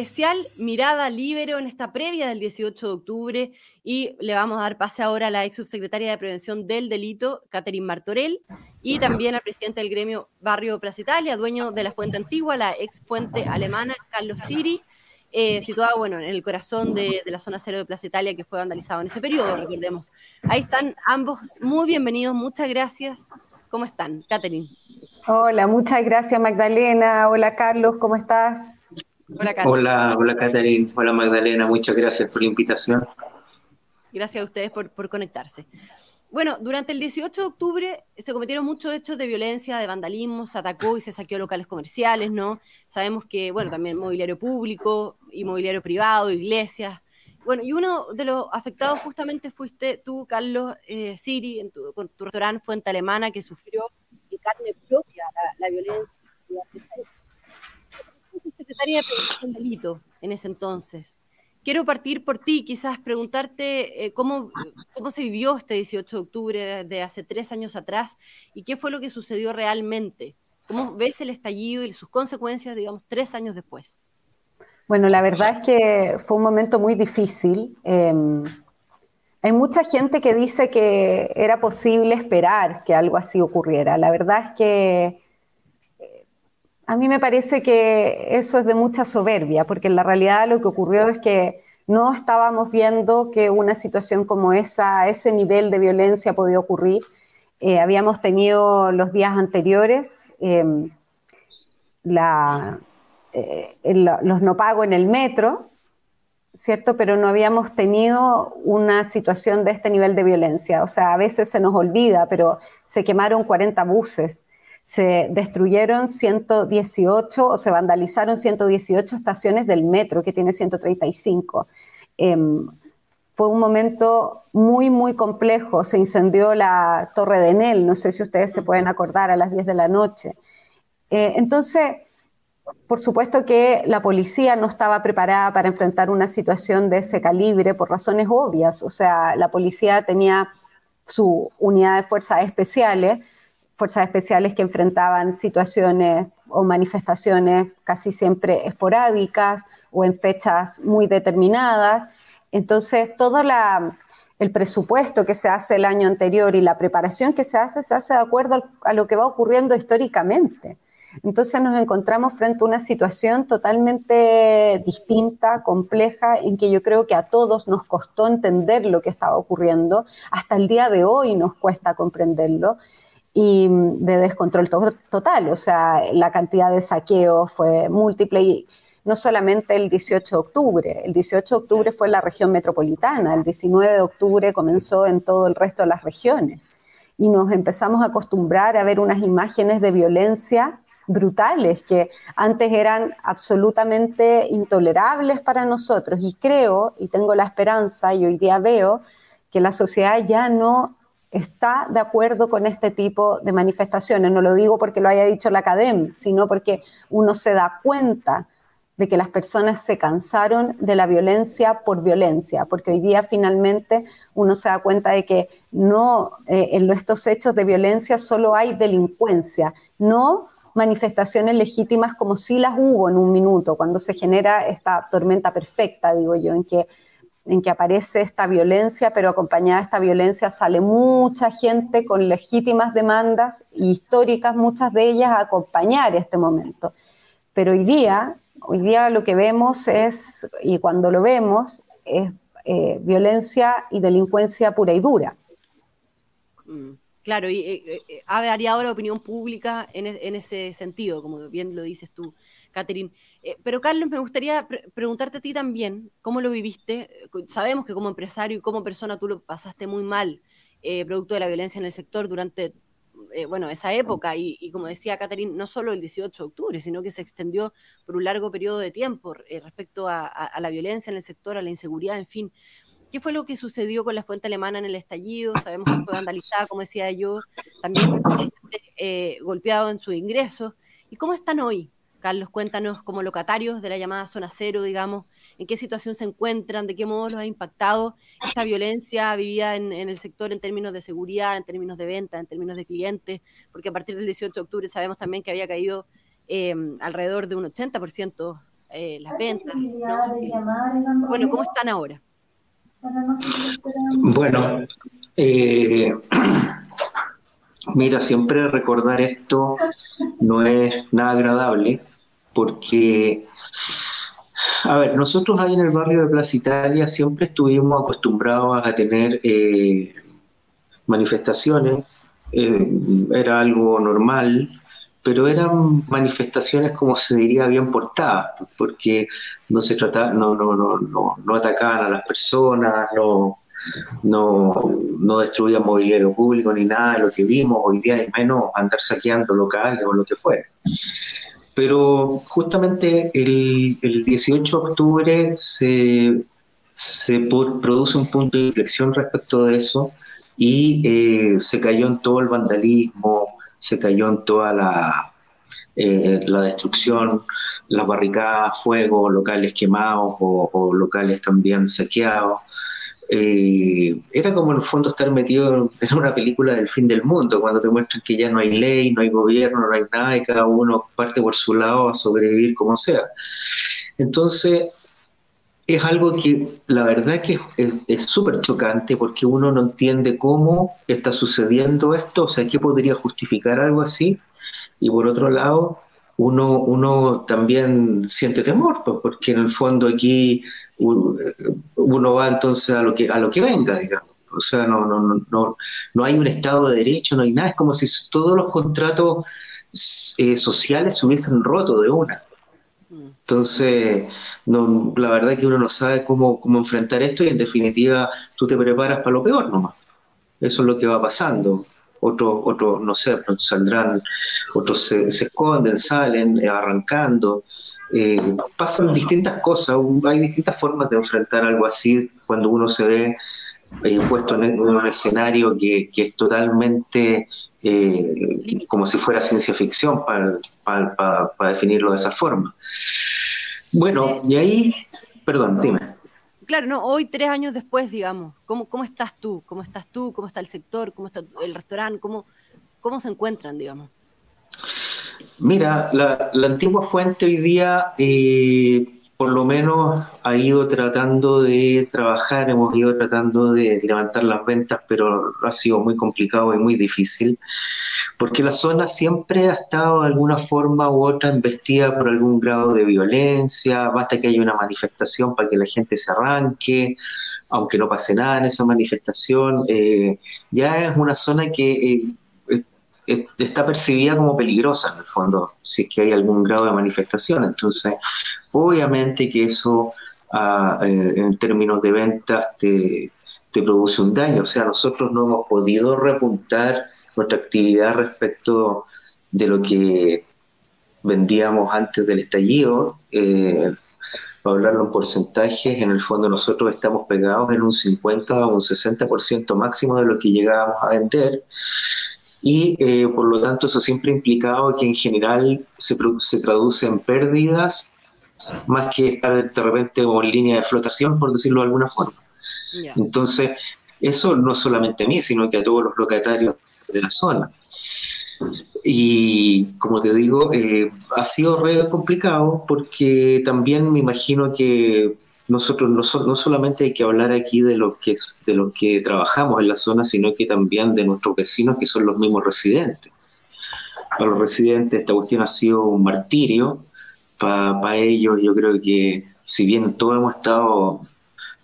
especial mirada libero en esta previa del 18 de octubre y le vamos a dar pase ahora a la ex subsecretaria de Prevención del Delito, Catherine Martorell, y también al presidente del gremio Barrio Plaza Italia, dueño de la fuente antigua, la ex fuente alemana, Carlos Siri, eh, bueno, en el corazón de, de, la zona cero de Plaza Italia que fue vandalizado en ese periodo, recordemos. Ahí están ambos muy bienvenidos, muchas gracias. ¿Cómo están? Catherine. Hola, muchas gracias Magdalena. Hola Carlos, ¿cómo estás? Hola, hola, hola Catherine. Hola Magdalena, muchas gracias por la invitación. Gracias a ustedes por, por conectarse. Bueno, durante el 18 de octubre se cometieron muchos hechos de violencia, de vandalismo, se atacó y se saqueó locales comerciales, ¿no? Sabemos que, bueno, también mobiliario público, inmobiliario privado, iglesias. Bueno, y uno de los afectados justamente fuiste tú, Carlos eh, Siri, en tu, con tu restaurante Fuente Alemana, que sufrió de carne propia la, la violencia secretaria de Delito en ese entonces. Quiero partir por ti, quizás preguntarte eh, cómo, cómo se vivió este 18 de octubre de hace tres años atrás y qué fue lo que sucedió realmente. ¿Cómo ves el estallido y sus consecuencias, digamos, tres años después? Bueno, la verdad es que fue un momento muy difícil. Eh, hay mucha gente que dice que era posible esperar que algo así ocurriera. La verdad es que a mí me parece que eso es de mucha soberbia, porque en la realidad lo que ocurrió es que no estábamos viendo que una situación como esa, ese nivel de violencia podía ocurrir. Eh, habíamos tenido los días anteriores em, eh, los no pago en el metro, ¿cierto? Pero no habíamos tenido una situación de este nivel de violencia. O sea, a veces se nos olvida, pero se quemaron 40 buses se destruyeron 118 o se vandalizaron 118 estaciones del metro, que tiene 135. Em, fue un momento muy, muy complejo. Se incendió la Torre de Enel, no sé si ustedes se pueden acordar, a las 10 de la noche. Eh, entonces, por supuesto que la policía no estaba preparada para enfrentar una situación de ese calibre por razones obvias. O sea, la policía tenía su unidad de fuerzas especiales, fuerzas especiales que enfrentaban situaciones o manifestaciones casi siempre esporádicas o en fechas muy determinadas. Entonces, todo el presupuesto que se hace el año anterior y la preparación que se hace se hace de acuerdo a lo que va ocurriendo históricamente. Entonces nos encontramos frente a una situación totalmente distinta, compleja, en que yo creo que a todos nos costó entender lo que estaba ocurriendo. Hasta el día de hoy nos cuesta comprenderlo y de descontrol total. O sea, la cantidad de saqueos fue múltiple y no solamente el 18 de octubre, el 18 de octubre fue en la región metropolitana, el 19 de octubre comenzó en todo el resto de las regiones. Y nos empezamos a acostumbrar a ver unas imágenes de violencia brutales que antes eran absolutamente intolerables para nosotros. Y creo y tengo la esperanza y hoy día veo que la sociedad ya no está de acuerdo con este tipo de manifestaciones. No lo digo porque lo haya dicho la academia, sino porque uno se da cuenta de que las personas se cansaron de la violencia por violencia, porque hoy día finalmente uno se da cuenta de que no eh, en estos hechos de violencia solo hay delincuencia, no manifestaciones legítimas como si las hubo en un minuto, cuando se genera esta tormenta perfecta, digo yo, en que en que aparece esta violencia, pero acompañada de esta violencia sale mucha gente con legítimas demandas históricas, muchas de ellas, a acompañar este momento. Pero hoy día, hoy día lo que vemos es, y cuando lo vemos, es eh, violencia y delincuencia pura y dura. Mm, claro, y eh, eh, ha variado la opinión pública en, en, ese sentido, como bien lo dices tú. Catherine. Eh, pero Carlos, me gustaría preguntarte a ti también, ¿cómo lo viviste? Sabemos que como empresario y como persona tú lo pasaste muy mal, eh, producto de la violencia en el sector durante, eh, bueno, esa época. Y, como decía Catherine, no solo el 18 de octubre, sino que se extendió por un largo periodo de tiempo respecto a, la violencia en el sector, a la inseguridad, en fin. ¿Qué fue lo que sucedió con la fuente alemana en el estallido? Sabemos que fue vandalizada, como decía yo, también golpeado en su ingreso. ¿Y cómo están hoy? Carlos, cuéntanos como locatarios de la llamada zona cero, digamos, en qué situación se encuentran, de qué modo los ha impactado esta violencia vivida en, el sector en términos de seguridad, en términos de venta, en términos de clientes, porque a partir del 18 de octubre sabemos también que había caído eh, alrededor de un 80% eh, las ventas. bueno, ¿cómo están ahora? Bueno, eh, mira, siempre recordar esto no es nada agradable porque, a ver, nosotros ahí en el barrio de Plaza Italia siempre estuvimos acostumbrados a tener eh, manifestaciones, eh, era algo normal, pero eran manifestaciones como se diría bien portadas, porque no se trataba, no, no, no, no, atacaban a las personas, no, no, no destruían mobiliario público ni nada de lo que vimos hoy día, y menos andar saqueando locales o lo que fuera. Pero justamente el, el 18 de octubre se, se produce un punto de inflexión respecto de eso y eh, se cayó en todo el vandalismo, se cayó en toda la, eh, la destrucción, las barricadas, fuego, locales quemados o, locales también saqueados. Eh, era como en el fondo estar metido en una película del fin del mundo, cuando te muestran que ya no hay ley, no hay gobierno, no hay nada y cada uno parte por su lado a sobrevivir como sea. Entonces, es algo que la verdad que es súper chocante porque uno no entiende cómo está sucediendo esto, o sea, ¿qué podría justificar algo así? Y por otro lado, uno, uno también siente temor, pues, porque en el fondo aquí uno va entonces a lo que, a lo que venga, digamos. O sea, no, no, no, no hay un Estado de Derecho, no hay nada, es como si todos los contratos eh, sociales se hubiesen roto de una. Entonces, no, la verdad es que uno no sabe cómo, cómo enfrentar esto y en definitiva tú te preparas para lo peor nomás. Eso es lo que va pasando. Otros, otro, no sé, saldrán, otros se, esconden, salen, eh, arrancando. Eh, pasan distintas cosas, hay distintas formas de enfrentar algo así cuando uno se ve eh, puesto en, un escenario que, que es totalmente eh, como si fuera ciencia ficción para, definirlo de esa forma. Bueno, y ahí, perdón, dime. Claro, no, hoy tres años después, digamos, ¿cómo, cómo estás tú? ¿Cómo estás tú? ¿Cómo está el sector? ¿Cómo está el restaurante? ¿Cómo, cómo se encuentran, digamos? Mira, la, antigua fuente hoy día eh, por lo menos ha ido tratando de trabajar, hemos ido tratando de levantar las ventas, pero ha sido muy complicado y muy difícil, porque la zona siempre ha estado de alguna forma u otra investida por algún grado de violencia, basta que haya una manifestación para que la gente se arranque, aunque no pase nada en esa manifestación, eh, ya es una zona que... Eh, está percibida como peligrosa en el fondo, si es que hay algún grado de manifestación. Entonces, obviamente que eso ah, eh, en términos de ventas te, produce un daño. O sea, nosotros no hemos podido repuntar nuestra actividad respecto de lo que vendíamos antes del estallido. Eh, para hablarlo en porcentajes, en el fondo nosotros estamos pegados en un 50 o un 60% máximo de lo que llegábamos a vender y eh, por lo tanto eso siempre ha implicado que en general se, se traduce en pérdidas más que estar de repente en línea de flotación, por decirlo de alguna forma. Entonces, eso no solamente a mí, sino que a todos los locatarios de la zona. Y como te digo, eh, ha sido re complicado porque también me imagino que nosotros no, no, solamente hay que hablar aquí de lo que de lo que trabajamos en la zona, sino que también de nuestros vecinos que son los mismos residentes. Para los residentes esta cuestión ha sido un martirio, para, ellos yo creo que si bien todos hemos estado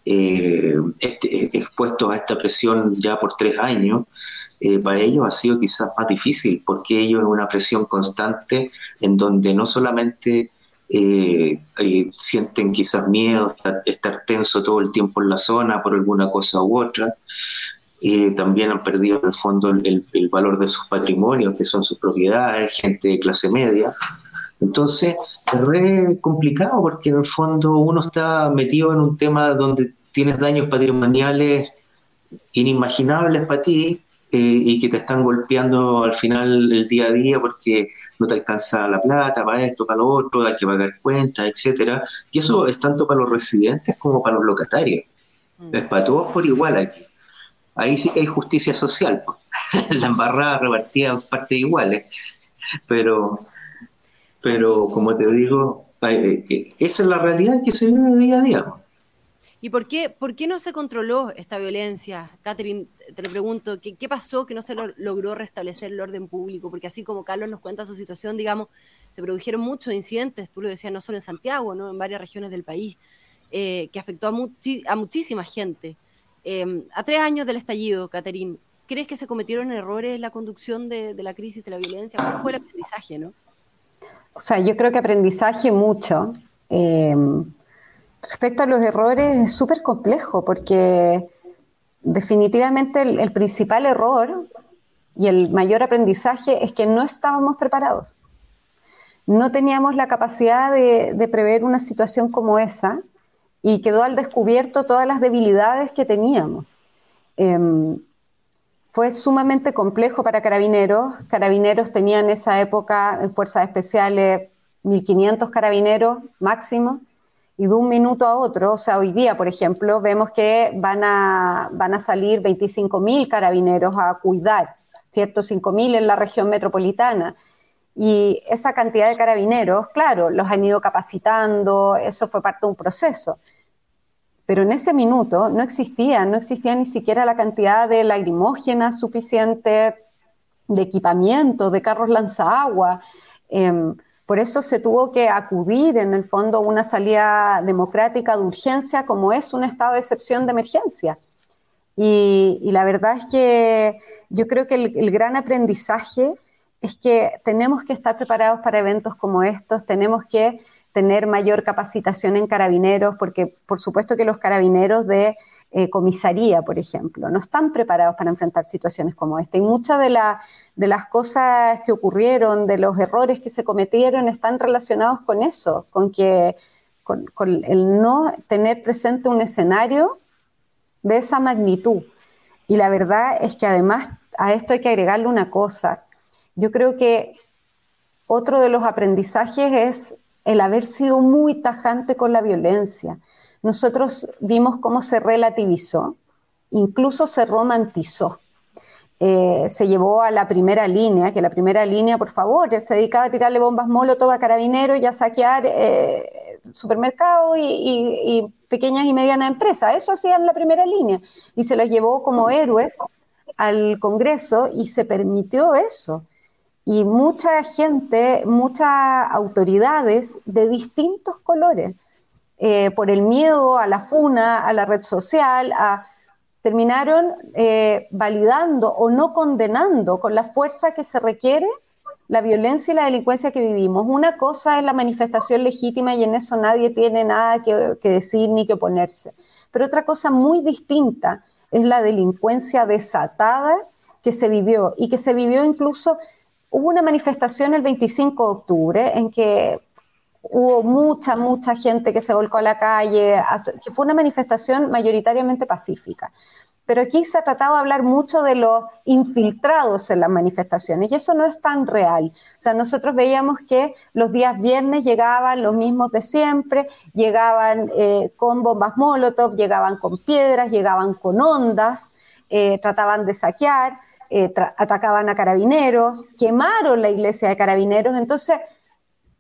eh, este, expuestos a esta presión ya por tres años, eh, para ellos ha sido quizás más difícil, porque ellos es una presión constante en donde no solamente eh, sienten quizás miedo, estar, tenso todo el tiempo en la zona por alguna cosa u otra. Eh, también han perdido en el fondo el, valor de sus patrimonios, que son sus propiedades, gente de clase media. Entonces, es re complicado porque en el fondo uno está metido en un tema donde tienes daños patrimoniales inimaginables para ti, eh, y que te están golpeando al final el día a día porque no te alcanza la plata para esto, para lo otro, hay que pagar cuentas, etcétera. Y eso es tanto para los residentes como para los locatarios. Mm. Es para todos por igual aquí. Ahí sí que hay justicia social. la embarrada repartida en partes iguales. Pero, pero como te digo, esa es la realidad que se vive día a día. ¿Y por qué, por qué no se controló esta violencia? Catherine, te lo pregunto, ¿qué, ¿qué, pasó que no se logró restablecer el orden público? Porque así como Carlos nos cuenta su situación, digamos, se produjeron muchos incidentes, tú lo decías, no solo en Santiago, ¿no? en varias regiones del país, eh, que afectó a, muchísima gente. Em, a tres años del estallido, Catherine, ¿crees que se cometieron errores en la conducción de, la crisis de la violencia? ¿Cuál fue el aprendizaje, no? O sea, yo creo que aprendizaje mucho. Eh, respecto a los errores es súper complejo porque definitivamente el, principal error y el mayor aprendizaje es que no estábamos preparados. No teníamos la capacidad de, prever una situación como esa y quedó al descubierto todas las debilidades que teníamos. Em, fue sumamente complejo para carabineros. Carabineros tenían en esa época en fuerzas especiales 1.500 carabineros máximo y de un minuto a otro, o sea, hoy día, por ejemplo, vemos que van a, van a salir 25.000 carabineros a cuidar, ¿cierto? 5.000 en la región metropolitana. Y esa cantidad de carabineros, claro, los han ido capacitando, eso fue parte de un proceso. Pero en ese minuto no existía, no existía ni siquiera la cantidad de lagrimógenas suficiente, de equipamiento, de carros lanzagua. Em, por eso se tuvo que acudir en el fondo a una salida democrática de urgencia como es un estado de excepción de emergencia. Y, la verdad es que yo creo que el gran aprendizaje es que tenemos que estar preparados para eventos como estos, tenemos que tener mayor capacitación en carabineros, porque por supuesto que los carabineros de eh, comisaría, por ejemplo, no están preparados para enfrentar situaciones como esta. Y muchas de, las cosas que ocurrieron, de los errores que se cometieron, están relacionados con eso, con que con, el no tener presente un escenario de esa magnitud. Y la verdad es que además a esto hay que agregarle una cosa. Yo creo que otro de los aprendizajes es el haber sido muy tajante con la violencia. Nosotros vimos cómo se relativizó, incluso se romantizó. Eh, se llevó a la primera línea, que la primera línea, por favor, se dedicaba a tirarle bombas molotov a carabineros y a saquear eh, supermercados y, pequeñas y medianas empresas. Eso hacía en la primera línea. Y se los llevó como héroes al Congreso y se permitió eso y mucha gente, muchas autoridades de distintos colores, eh, por el miedo a la funa, a la red social, terminaron eh, validando o no condenando con la fuerza que se requiere la violencia y la delincuencia que vivimos. Una cosa es la manifestación legítima y en eso nadie tiene nada que, que decir ni que oponerse. Pero otra cosa muy distinta es la delincuencia desatada que se vivió y que se vivió incluso hubo una manifestación el 25 de octubre en que hubo mucha, mucha gente que se volcó a la calle, que fue una manifestación mayoritariamente pacífica. Pero aquí se ha tratado de hablar mucho de los infiltrados en las manifestaciones y eso no es tan real. O sea, nosotros veíamos que los días viernes llegaban los mismos de siempre, llegaban eh, con bombas molotov, llegaban con piedras, llegaban con ondas, eh, trataban de saquear. Eh, atacaban a carabineros, quemaron la iglesia de carabineros. Entonces,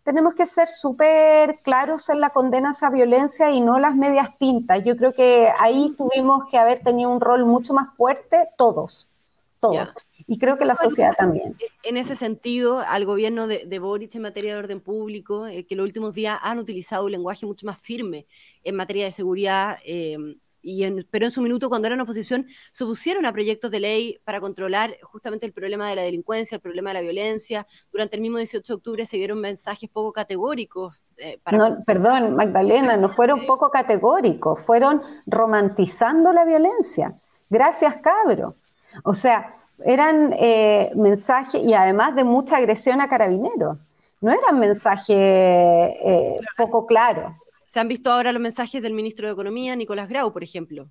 tenemos que ser súper claros en la condena a esa violencia y no las medias tintas. Yo creo que ahí tuvimos que haber tenido un rol mucho más fuerte todos, todos. Y creo que la sociedad también. En ese sentido, al gobierno de, de Boric en materia de orden público, eh, que los últimos días han utilizado un lenguaje mucho más firme en materia de seguridad, eh, pero en su minuto, cuando eran oposición, se opusieron a proyectos de ley para controlar justamente el problema de la delincuencia, el problema de la violencia. Durante el mismo 18 de octubre se vieron mensajes poco categóricos. Eh, perdón, Magdalena, no fueron poco categóricos, fueron romantizando la violencia. Gracias, cabro. O sea, eran eh, mensajes y además de mucha agresión a carabineros. No eran mensajes eh, poco claros. Se han visto ahora los mensajes del ministro de Economía, Nicolás Grau, por ejemplo.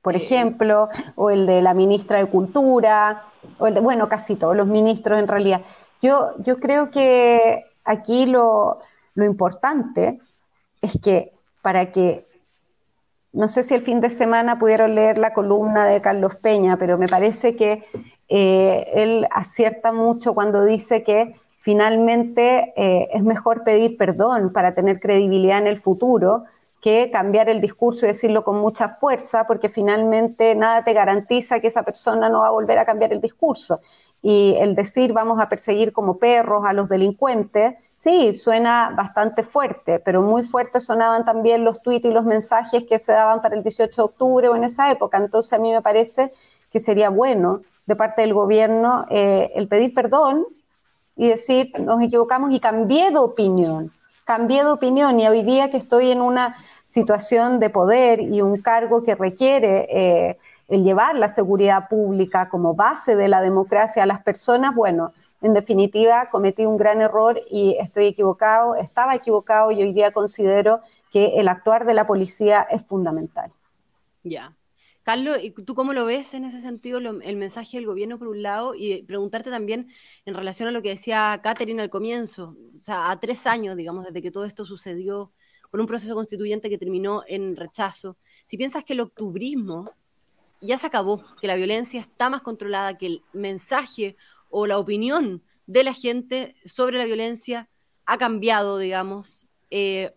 Por eh, ejemplo, o el de la ministra de Cultura, o el de, bueno, casi todos los ministros en realidad. Yo, yo creo que aquí lo, importante es que para que, no sé si el fin de semana pudieron leer la columna de Carlos Peña, pero me parece que eh, él acierta mucho cuando dice que finalmente eh, es mejor pedir perdón para tener credibilidad en el futuro que cambiar el discurso y decirlo con mucha fuerza, porque finalmente nada te garantiza que esa persona no va a volver a cambiar el discurso. Y el decir vamos a perseguir como perros a los delincuentes, sí, suena bastante fuerte, pero muy fuerte sonaban también los tweets y los mensajes que se daban para el 18 de octubre o en esa época. Entonces a mí me parece que sería bueno de parte del gobierno eh, el pedir perdón y decir, nos equivocamos y cambié de opinión, cambié de opinión y hoy día que estoy en una situación de poder y un cargo que requiere eh, el llevar la seguridad pública como base de la democracia a las personas, bueno, en definitiva cometí un gran error y estoy equivocado, estaba equivocado y hoy día considero que el actuar de la policía es fundamental. Ya. Carlos, ¿tú cómo lo ves en ese sentido el mensaje del gobierno por un lado y preguntarte también en relación a lo que decía Catherine al comienzo, o sea, a tres años, digamos, desde que todo esto sucedió con un proceso constituyente que terminó en rechazo, si piensas que el octubrismo ya se acabó, que la violencia está más controlada, que el mensaje o la opinión de la gente sobre la violencia ha cambiado, digamos, eh,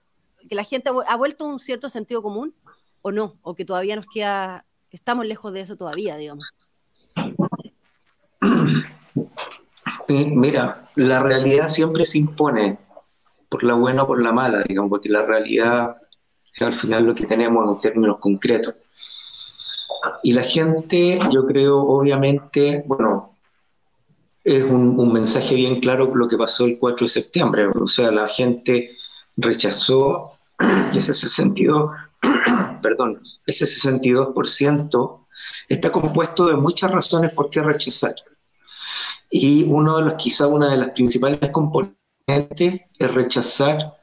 que la gente ha vuelto a un cierto sentido común o no, o que todavía nos queda estamos lejos de eso todavía, digamos. Mira, la realidad siempre se impone, por la buena o por la mala, digamos, porque la realidad es al final lo que tenemos en términos concretos. Y la gente, yo creo, obviamente, bueno, es un, mensaje bien claro lo que pasó el 4 de septiembre. O sea, la gente rechazó, y ese sentido, perdón, ese 62% está compuesto de muchas razones por qué rechazar. Y uno de los, quizá una de las principales componentes es rechazar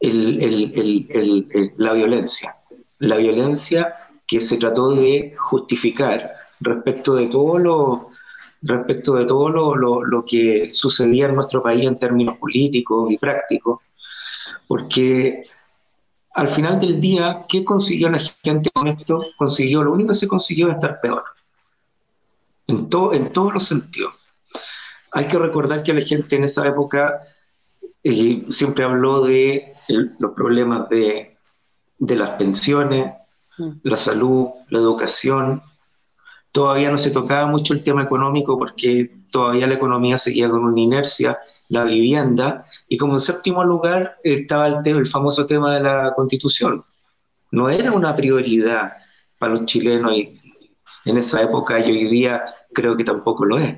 la violencia. La violencia que se trató de justificar respecto de todo lo respecto de todo lo, lo que sucedía en nuestro país en términos políticos y prácticos, porque al final del día, ¿qué consiguió la gente con esto? Consiguió, lo único que se consiguió es estar peor. En, en todos los sentidos. Hay que recordar que la gente en esa época eh, siempre habló de los problemas de, de las pensiones, mm. la salud, la educación. Todavía no se tocaba mucho el tema económico porque todavía la economía seguía con una inercia la vivienda, y como séptimo lugar estaba el, el famoso tema de la constitución. No era una prioridad para los chilenos y en esa época y hoy día creo que tampoco lo es.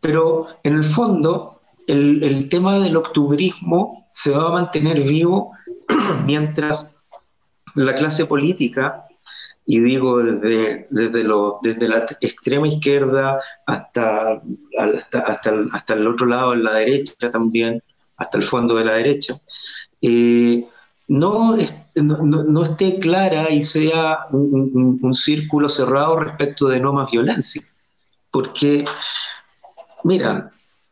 Pero en el fondo, el, el tema del octubrismo se va a mantener vivo mientras la clase política y digo desde, desde, lo, desde la extrema izquierda hasta, hasta, hasta, el, hasta el otro lado, en la derecha también, hasta el fondo de la derecha, eh, no, no, no, esté clara y sea un, un, círculo cerrado respecto de no más violencia. Porque, mira,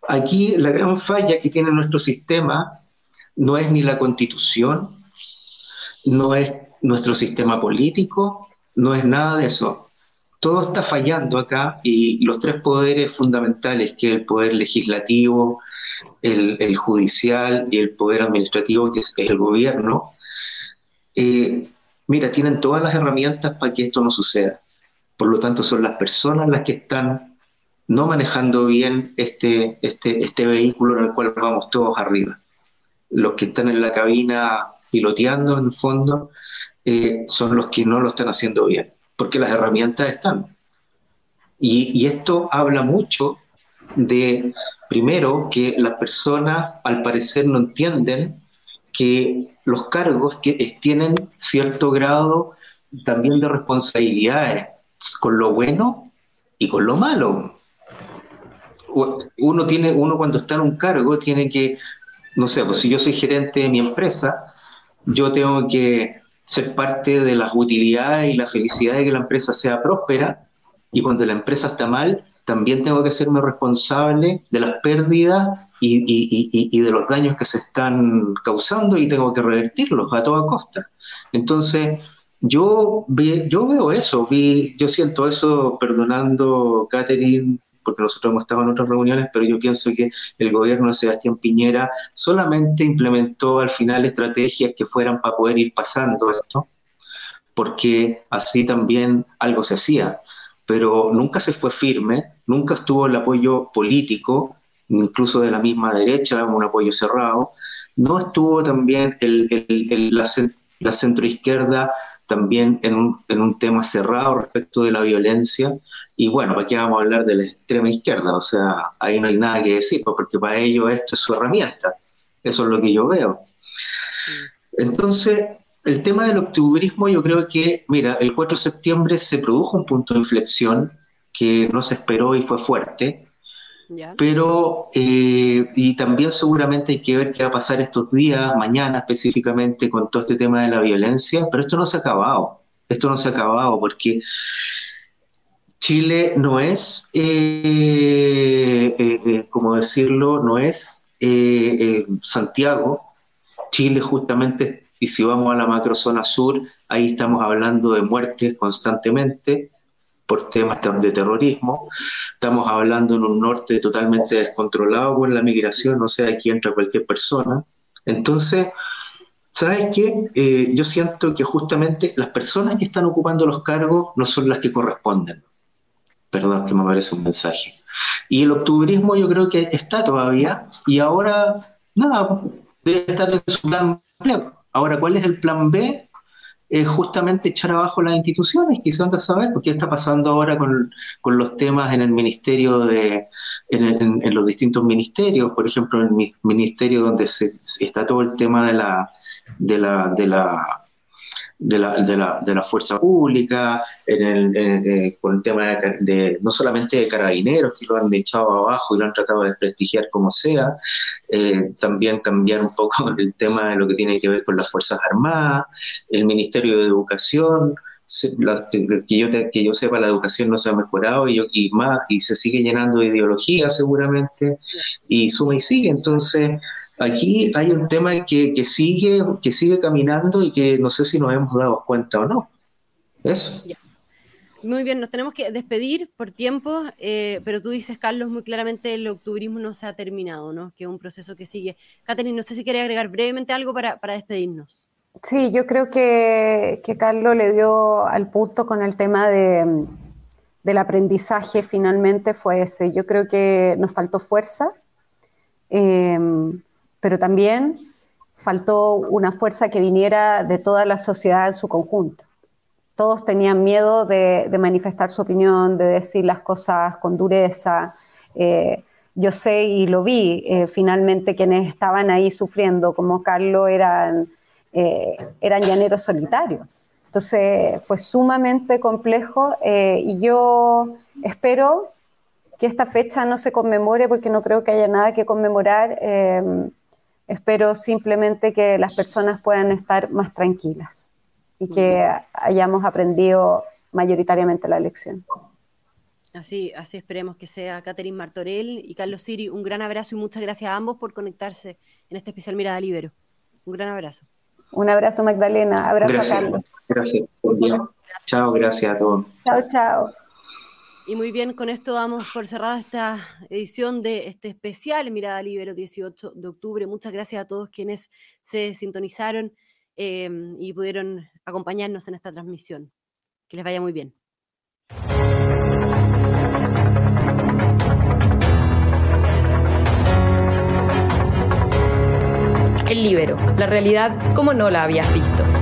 aquí la gran falla que tiene nuestro sistema no es ni la constitución, no es nuestro sistema político, no es nada de eso. Todo está fallando acá y los tres poderes fundamentales, que es el poder legislativo, el, judicial y el poder administrativo, que es el gobierno, eh, mira, tienen todas las herramientas para que esto no suceda. Por lo tanto, son las personas las que están no manejando bien este, este, este vehículo en el cual vamos todos arriba. Los que están en la cabina piloteando, en el fondo, eh, son los que no lo están haciendo bien, porque las herramientas están. Y, esto habla mucho de, primero, que las personas al parecer no entienden que los cargos tienen cierto grado también de responsabilidades con lo bueno y con lo malo. Uno tiene, uno cuando está en un cargo tiene que, no sé, pues si yo soy gerente de mi empresa, yo tengo que ser parte de las utilidades y la felicidad de que la empresa sea próspera y cuando la empresa está mal, también tengo que serme responsable de las pérdidas y, de los daños que se están causando y tengo que revertirlos a toda costa. Entonces, yo, yo veo eso, yo siento eso, perdonando, Catherine, porque nosotros hemos estado en otras reuniones, pero yo pienso que el gobierno de Sebastián Piñera solamente implementó al final estrategias que fueran para poder ir pasando esto, porque así también algo se hacía, pero nunca se fue firme, nunca estuvo el apoyo político, incluso de la misma derecha, un apoyo cerrado, no estuvo también la, la centroizquierda también en un, en un, tema cerrado respecto de la violencia. Y bueno, ¿para qué vamos a hablar de la extrema izquierda? O sea, ahí no hay nada que decir, pues, porque para ellos esto es su herramienta. Eso es lo que yo veo. Entonces, el tema del octubrismo, yo creo que, mira, el 4 de septiembre se produjo un punto de inflexión que no se esperó y fue fuerte. Pero, eh, y también seguramente hay que ver qué va a pasar estos días, mañana específicamente, con todo este tema de la violencia, pero esto no se ha acabado, esto no se ha acabado porque Chile no es, eh, eh, como decirlo, no es Santiago, Chile justamente, y si vamos a la macrozona sur, ahí estamos hablando de muertes constantemente, por temas de terrorismo. Estamos hablando en un norte totalmente descontrolado con la migración, no sé, aquí entra cualquier persona. Entonces, ¿sabes qué? Eh, yo siento que justamente las personas que están ocupando los cargos no son las que corresponden. Perdón, que me parece un mensaje. Y el octubrismo yo creo que está todavía y ahora, nada, debe estar en su plan B. Ahora, ¿cuál es el plan B? Es justamente echar abajo las instituciones, quizás de saber, porque está pasando ahora con, los temas en el ministerio de, en, los distintos ministerios, por ejemplo, en el ministerio donde se, está todo el tema de la, de la de la, de la, de la fuerza pública, en el, eh, con el tema de, no solamente de carabineros que lo han echado abajo y lo han tratado de desprestigiar como sea, eh, también cambiar un poco el tema de lo que tiene que ver con las Fuerzas Armadas, el Ministerio de Educación, que, yo que yo sepa la educación no se ha mejorado y, y más y se sigue llenando de ideología seguramente y suma y sigue. Entonces aquí hay un tema que, sigue, que sigue caminando y que no sé si nos hemos dado cuenta o no. Eso. Muy bien, nos tenemos que despedir por tiempo, eh, pero tú dices, Carlos, muy claramente el octubrismo no se ha terminado, ¿no? Que es un proceso que sigue. Catherine, no sé si quiere agregar brevemente algo para, despedirnos. Sí, yo creo que, Carlos le dio al punto con el tema de, del aprendizaje finalmente fue ese. Yo creo que nos faltó fuerza. Eh, pero también faltó una fuerza que viniera de toda la sociedad en su conjunto. Todos tenían miedo de, manifestar su opinión, de decir las cosas con dureza. Eh, yo sé y lo vi, eh, finalmente quienes estaban ahí sufriendo, como Carlos, eran, eh, eran llaneros solitarios. Entonces fue sumamente complejo y yo espero que esta fecha no se conmemore porque no creo que haya nada que conmemorar Espero simplemente que las personas puedan estar más tranquilas y que hayamos aprendido mayoritariamente la lección. Así, así esperemos que sea Catherine Martorell y Carlos Siri. Un gran abrazo y muchas gracias a ambos por conectarse en este especial Mirada Libero. Un gran abrazo. Un abrazo, Magdalena. Abrazo a Carlos. Gracias. Chao, gracias a todos. Chao, chao. Y muy bien, con esto damos por cerrada esta edición de este especial Mirada Libero 18 de octubre. Muchas gracias a todos quienes se sintonizaron em, y pudieron acompañarnos en esta transmisión. Que les vaya muy bien. El Libero, la realidad como no la habías visto.